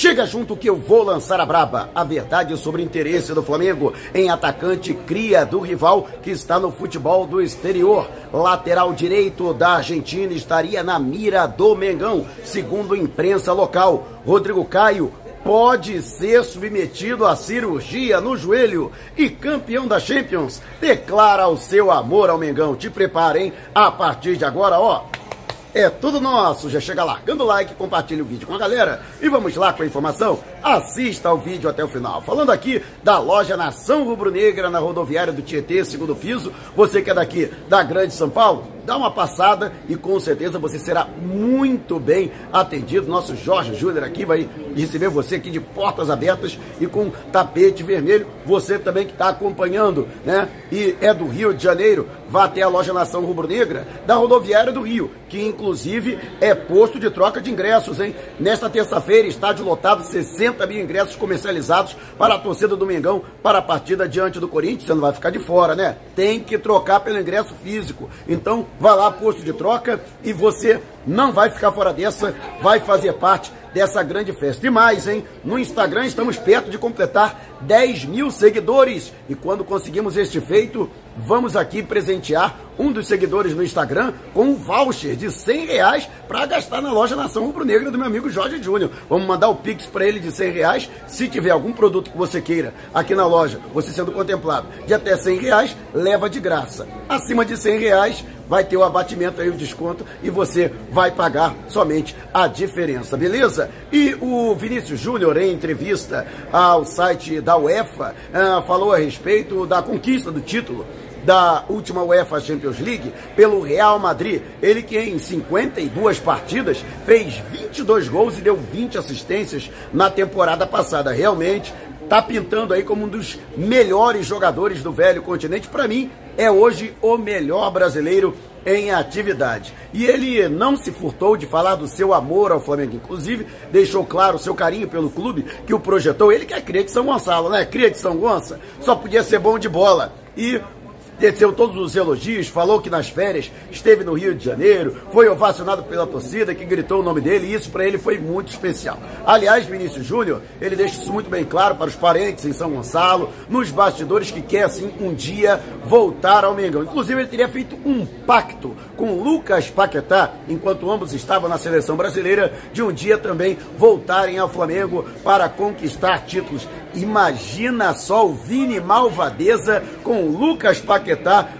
Chega junto que eu vou lançar a braba. A verdade sobre o interesse do Flamengo em atacante cria do rival que está no futebol do exterior. Lateral direito da Argentina estaria na mira do Mengão, segundo imprensa local. Rodrigo Caio pode ser submetido à cirurgia no joelho e campeão da Champions declara o seu amor ao Mengão. Te preparem a partir de agora, ó. É tudo nosso. Já chega largando o like, compartilha o vídeo com a galera e vamos lá com a informação. Assista ao vídeo até o final. Falando aqui da loja Nação Rubro-Negra na rodoviária do Tietê, segundo piso. Você que é daqui da Grande São Paulo, dá uma passada e com certeza você será muito bem atendido. Nosso Jorge Júnior aqui vai receber você aqui de portas abertas e com tapete vermelho. Você também que está acompanhando, né? E é do Rio de Janeiro, vá até a loja Nação Rubro-Negra da rodoviária do Rio, que inclusive é posto de troca de ingressos, hein? Nesta terça-feira, estádio lotado, 60 mil ingressos comercializados para a torcida do Mengão para a partida diante do Corinthians. Você não vai ficar de fora, né? Tem que trocar pelo ingresso físico. Então, vá lá, posto de troca, e você não vai ficar fora dessa, vai fazer parte dessa grande festa. E mais, hein? No Instagram estamos perto de completar 10 mil seguidores. E quando conseguimos este feito, vamos aqui presentear um dos seguidores no Instagram com um voucher de 100 reais para gastar na loja Nação Rubro Negra do meu amigo Jorge Júnior. Vamos mandar o Pix para ele de 100 reais. Se tiver algum produto que você queira aqui na loja, você sendo contemplado de até 100 reais, leva de graça. Acima de 100 reais, vai ter o abatimento aí, o desconto, e você vai pagar somente a diferença, beleza? E o Vinícius Júnior, em entrevista ao site da UEFA, ah, falou a respeito da conquista do título da última UEFA Champions League pelo Real Madrid. Ele que em 52 partidas fez 22 gols e deu 20 assistências na temporada passada. Realmente está pintando aí como um dos melhores jogadores do velho continente. Para mim, é hoje o melhor brasileiro em atividade. E ele não se furtou de falar do seu amor ao Flamengo, inclusive deixou claro o seu carinho pelo clube que o projetou. Ele que é cria de São Gonçalo, né? Cria de São Gonçalo, só podia ser bom de bola. E desceu todos os elogios, falou que nas férias esteve no Rio de Janeiro, foi ovacionado pela torcida que gritou o nome dele e isso para ele foi muito especial. Aliás, Vinícius Júnior, ele deixa isso muito bem claro para os parentes em São Gonçalo, nos bastidores que quer assim um dia voltar ao Mengão. Inclusive ele teria feito um pacto com Lucas Paquetá, enquanto ambos estavam na seleção brasileira, de um dia também voltarem ao Flamengo para conquistar títulos. Imagina só o Vini Malvadeza com Lucas Paquetá,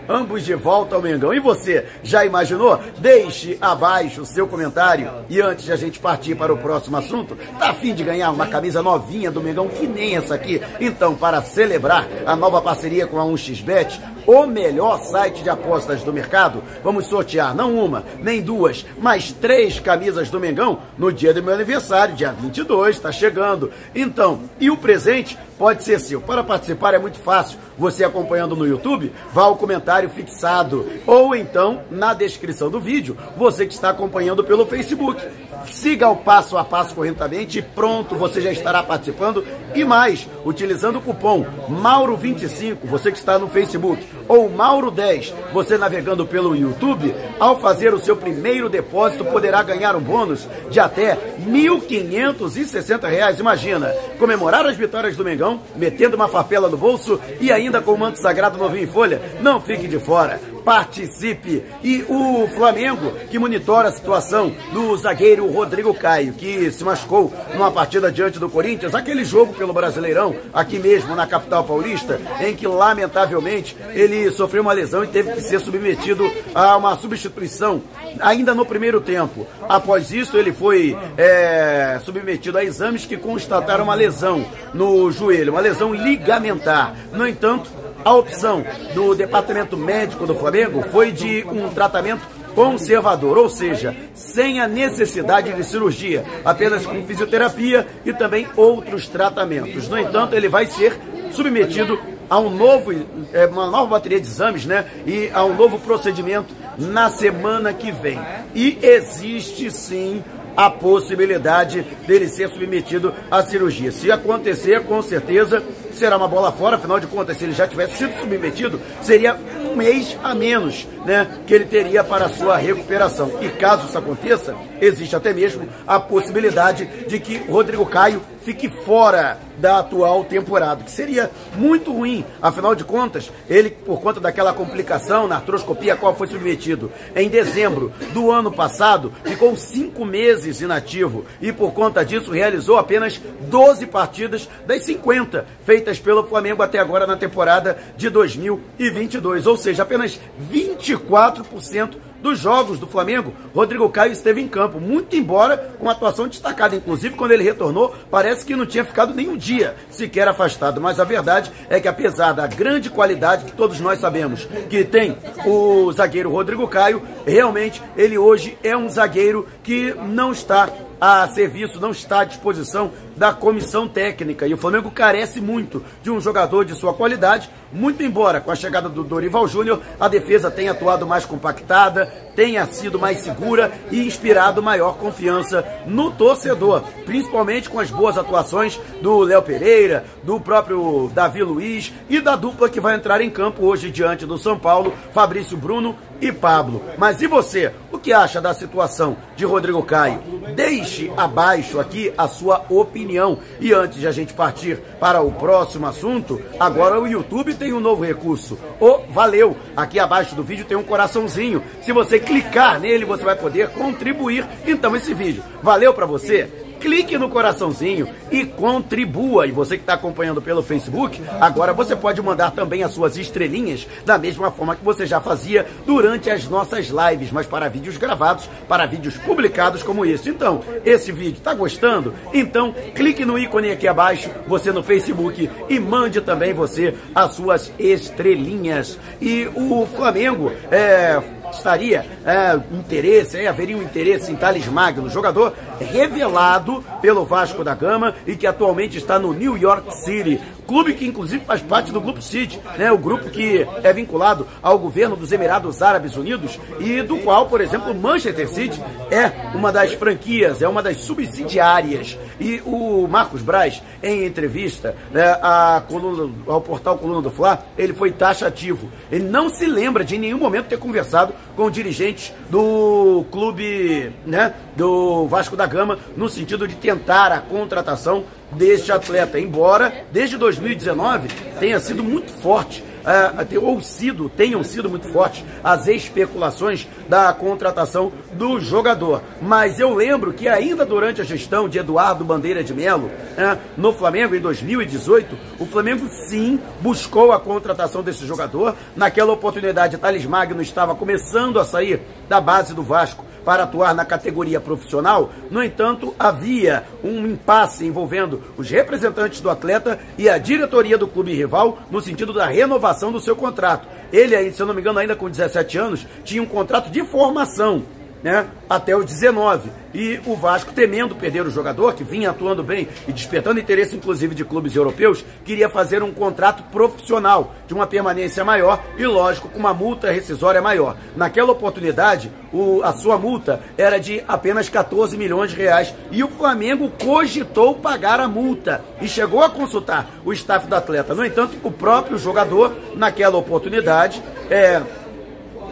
ambos de volta ao Mengão. E você, já imaginou? Deixe abaixo o seu comentário. E antes de a gente partir para o próximo assunto, tá afim de ganhar uma camisa novinha do Mengão, que nem essa aqui? Então, para celebrar a nova parceria com a 1xBet, o melhor site de apostas do mercado, vamos sortear não uma, nem duas, mas três camisas do Mengão no dia do meu aniversário, dia 22, está chegando. Então, e o presente pode ser seu. Para participar é muito fácil. Você acompanhando no YouTube, vá ao comentário fixado ou então na descrição do vídeo, você que está acompanhando pelo Facebook. Siga o passo a passo corretamente e pronto, você já estará participando. E mais, utilizando o cupom Mauro25, você que está no Facebook, ou Mauro10, você navegando pelo YouTube, ao fazer o seu primeiro depósito, poderá ganhar um bônus de até R$ 1.560. Imagina, comemorar as vitórias do Mengão, metendo uma farpela no bolso e ainda com o manto sagrado novinho em folha. Não fique de fora participe. E o Flamengo, que monitora a situação do zagueiro Rodrigo Caio, que se machucou numa partida diante do Corinthians, aquele jogo pelo Brasileirão, aqui mesmo na capital paulista, em que lamentavelmente ele sofreu uma lesão e teve que ser submetido a uma substituição ainda no primeiro tempo. Após isso, ele foi é, submetido a exames que constataram uma lesão no joelho, uma lesão ligamentar. No entanto, a opção do departamento médico do Flamengo foi de um tratamento conservador, ou seja, sem a necessidade de cirurgia, apenas com fisioterapia e também outros tratamentos. No entanto, ele vai ser submetido a um novo, é, uma nova bateria de exames, né? E a um novo procedimento na semana que vem. E existe sim a possibilidade dele ser submetido à cirurgia. Se acontecer, com certeza será uma bola fora, afinal de contas, se ele já tivesse sido submetido, seria um mês a menos, né, que ele teria para a sua recuperação. E caso isso aconteça, existe até mesmo a possibilidade de que Rodrigo Caio fique fora da atual temporada, que seria muito ruim. Afinal de contas, ele, por conta daquela complicação na artroscopia a qual foi submetido em dezembro do ano passado, ficou cinco meses inativo e, por conta disso, realizou apenas 12 partidas das 50 feitas pelo Flamengo até agora na temporada de 2022, ou seja, apenas 24% dos jogos do Flamengo, Rodrigo Caio esteve em campo, muito embora com atuação destacada. Inclusive, quando ele retornou, parece que não tinha ficado nenhum dia sequer afastado. Mas a verdade é que, apesar da grande qualidade que todos nós sabemos que tem o zagueiro Rodrigo Caio, realmente ele hoje é um zagueiro que não está a serviço, não está à disposição da comissão técnica. E o Flamengo carece muito de um jogador de sua qualidade, muito embora com a chegada do Dorival Júnior a defesa tenha atuado mais compactada, tenha sido mais segura e inspirado maior confiança no torcedor, principalmente com as boas atuações do Léo Pereira, do próprio Davi Luiz e da dupla que vai entrar em campo hoje diante do São Paulo, Fabrício Bruno e Pablo. Mas e você? O que acha da situação de Rodrigo Caio? Deixe abaixo aqui a sua opinião. E antes de a gente partir para o próximo assunto, agora o YouTube tem um novo recurso. O Valeu! Aqui abaixo do vídeo tem um coraçãozinho. Se você clicar nele, você vai poder contribuir. Então esse vídeo valeu para você? clique no coraçãozinho e contribua. E você que está acompanhando pelo Facebook, agora você pode mandar também as suas estrelinhas da mesma forma que você já fazia durante as nossas lives, mas para vídeos gravados, para vídeos publicados como esse. Então, esse vídeo está gostando? Então, clique no ícone aqui abaixo, você no Facebook e mande também você as suas estrelinhas. E o Flamengo é estaria é, interesse, é, haveria um interesse em Thales Magno, jogador revelado pelo Vasco da Gama e que atualmente está no New York City, clube que inclusive faz parte do Grupo City, né, o grupo que é vinculado ao governo dos Emirados Árabes Unidos e do qual, por exemplo, Manchester City é uma das franquias, é uma das subsidiárias. E o Marcos Braz, em entrevista né, à coluna, ao portal Coluna do Fla, ele foi taxativo. Ele não se lembra de em nenhum momento ter conversado com dirigentes do clube, né, do Vasco da Gama, no sentido de tentar a contratação deste atleta, embora desde 2019 tenha sido muito forte é, ou sido, tenham sido muito fortes as especulações da contratação do jogador. Mas eu lembro que ainda durante a gestão de Eduardo Bandeira de Melo, é, no Flamengo em 2018, o Flamengo sim buscou a contratação desse jogador. Naquela oportunidade, Thales Magno estava começando a sair da base do Vasco para atuar na categoria profissional. No entanto, havia um impasse envolvendo os representantes do atleta e a diretoria do clube rival no sentido da renovação do seu contrato. Ele, se eu não me engano, ainda com 17 anos, tinha um contrato de formação né, até os 19. E o Vasco, temendo perder o jogador, que vinha atuando bem e despertando interesse, inclusive, de clubes europeus, queria fazer um contrato profissional, de uma permanência maior e, lógico, com uma multa rescisória maior. Naquela oportunidade, o, a sua multa era de apenas 14 milhões de reais e o Flamengo cogitou pagar a multa e chegou a consultar o staff do atleta. No entanto, o próprio jogador, naquela oportunidade, é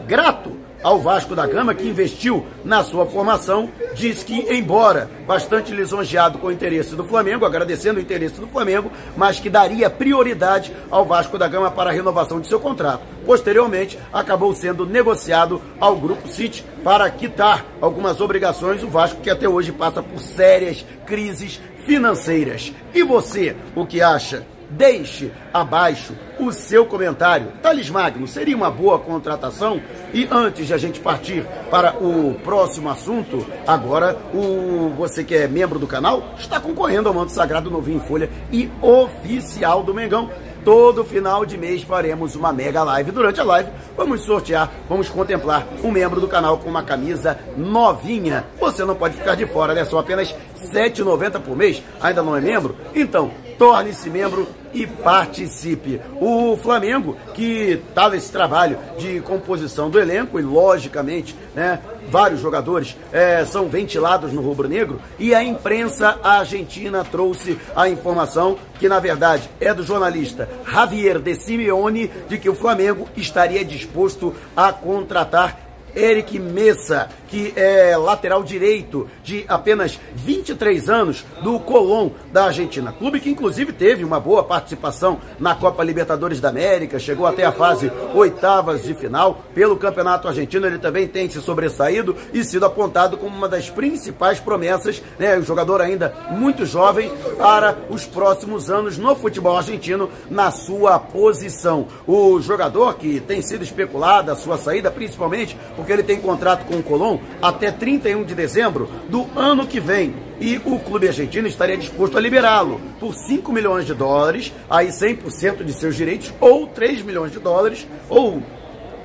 grato ao Vasco da Gama, que investiu na sua formação, diz que, embora bastante lisonjeado com o interesse do Flamengo, agradecendo o interesse do Flamengo, mas que daria prioridade ao Vasco da Gama para a renovação de seu contrato. Posteriormente, acabou sendo negociado ao Grupo City para quitar algumas obrigações, o Vasco que até hoje passa por sérias crises financeiras. E você, o que acha? Deixe abaixo o seu comentário. Thales Magno seria uma boa contratação? E antes de a gente partir para o próximo assunto, agora o você que é membro do canal está concorrendo ao manto sagrado novinho em folha e oficial do Mengão. Todo final de mês faremos uma mega live. Durante a live, vamos sortear, vamos contemplar um membro do canal com uma camisa novinha. Você não pode ficar de fora, né? São apenas R$ 7,90 por mês. Ainda não é membro? Então, torne-se membro e participe. O Flamengo, que está nesse trabalho de composição do elenco, e logicamente, né, vários jogadores é, são ventilados no rubro-negro e a imprensa argentina trouxe a informação que na verdade é do jornalista Javier de Simeone de que o Flamengo estaria disposto a contratar Eric Messa, que é lateral direito de apenas 23 anos do Colón da Argentina. Clube que inclusive teve uma boa participação na Copa Libertadores da América, chegou até a fase oitavas de final. Pelo Campeonato Argentino ele também tem se sobressaído e sido apontado como uma das principais promessas, né, um jogador ainda muito jovem para os próximos anos no futebol argentino na sua posição. O jogador que tem sido especulado a sua saída principalmente porque ele tem contrato com o Colón até 31 de dezembro do ano que vem. E o clube argentino estaria disposto a liberá-lo por 5 milhões de dólares, aí 100% de seus direitos, ou 3 milhões de dólares, ou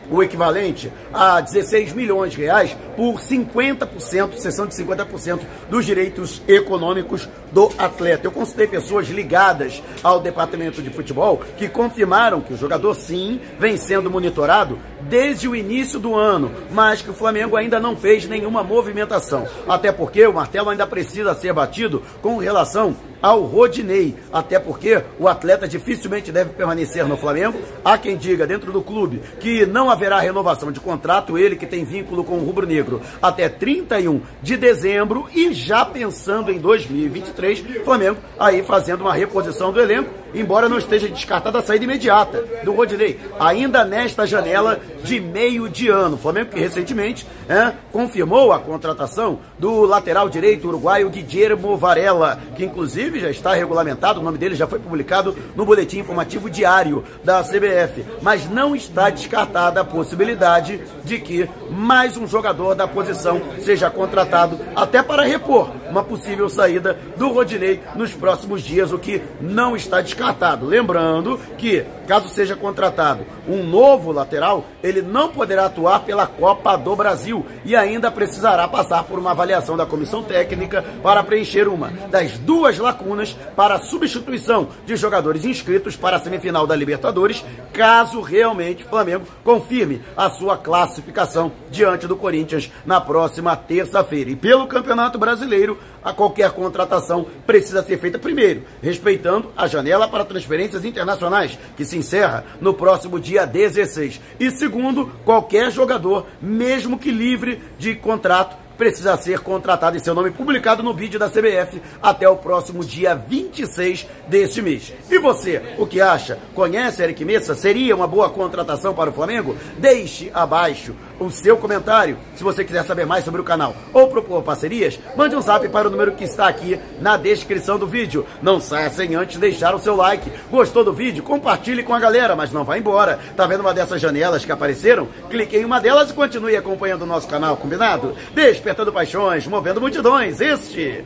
o equivalente a 16 milhões de reais por 50%, cessão de 50% dos direitos econômicos do atleta. Eu consultei pessoas ligadas ao departamento de futebol que confirmaram que o jogador sim vem sendo monitorado desde o início do ano, mas que o Flamengo ainda não fez nenhuma movimentação. Até porque o martelo ainda precisa ser batido com relação ao Rodinei, até porque o atleta dificilmente deve permanecer no Flamengo. Há quem diga dentro do clube que não haverá renovação de contrato, ele que tem vínculo com o Rubro Negro até 31 de dezembro e já pensando em 2023, Flamengo aí fazendo uma reposição do elenco, embora não esteja descartada a saída imediata do Rodinei, ainda nesta janela de meio de ano. Flamengo que recentemente é, confirmou a contratação do lateral direito uruguaio Guillermo Varela, que inclusive já está regulamentado, o nome dele já foi publicado no boletim informativo diário da CBF, mas não está descartada a possibilidade de que mais um jogador da posição seja contratado até para repor uma possível saída do Rodinei nos próximos dias, o que não está descartado. Lembrando que, caso seja contratado um novo lateral, ele não poderá atuar pela Copa do Brasil e ainda precisará passar por uma avaliação da comissão técnica para preencher uma das duas lacunas para substituição de jogadores inscritos para a semifinal da Libertadores, caso realmente o Flamengo confirme a sua classificação diante do Corinthians na próxima terça-feira. E pelo Campeonato Brasileiro, a qualquer contratação precisa ser feita primeiro, respeitando a janela para transferências internacionais, que se encerra no próximo dia 16. E segundo, qualquer jogador, mesmo que livre de contrato, precisa ser contratado e seu nome publicado no vídeo da CBF até o próximo dia 26 deste mês. E você, o que acha? Conhece Eric Messa? Seria uma boa contratação para o Flamengo? Deixe abaixo o seu comentário. Se você quiser saber mais sobre o canal ou propor parcerias, mande um zap para o número que está aqui na descrição do vídeo. Não saia sem antes deixar o seu like. Gostou do vídeo? Compartilhe com a galera, mas não vá embora. Tá vendo uma dessas janelas que apareceram? Clique em uma delas e continue acompanhando o nosso canal, combinado? Despertando paixões, movendo multidões. Este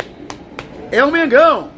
é o Mengão.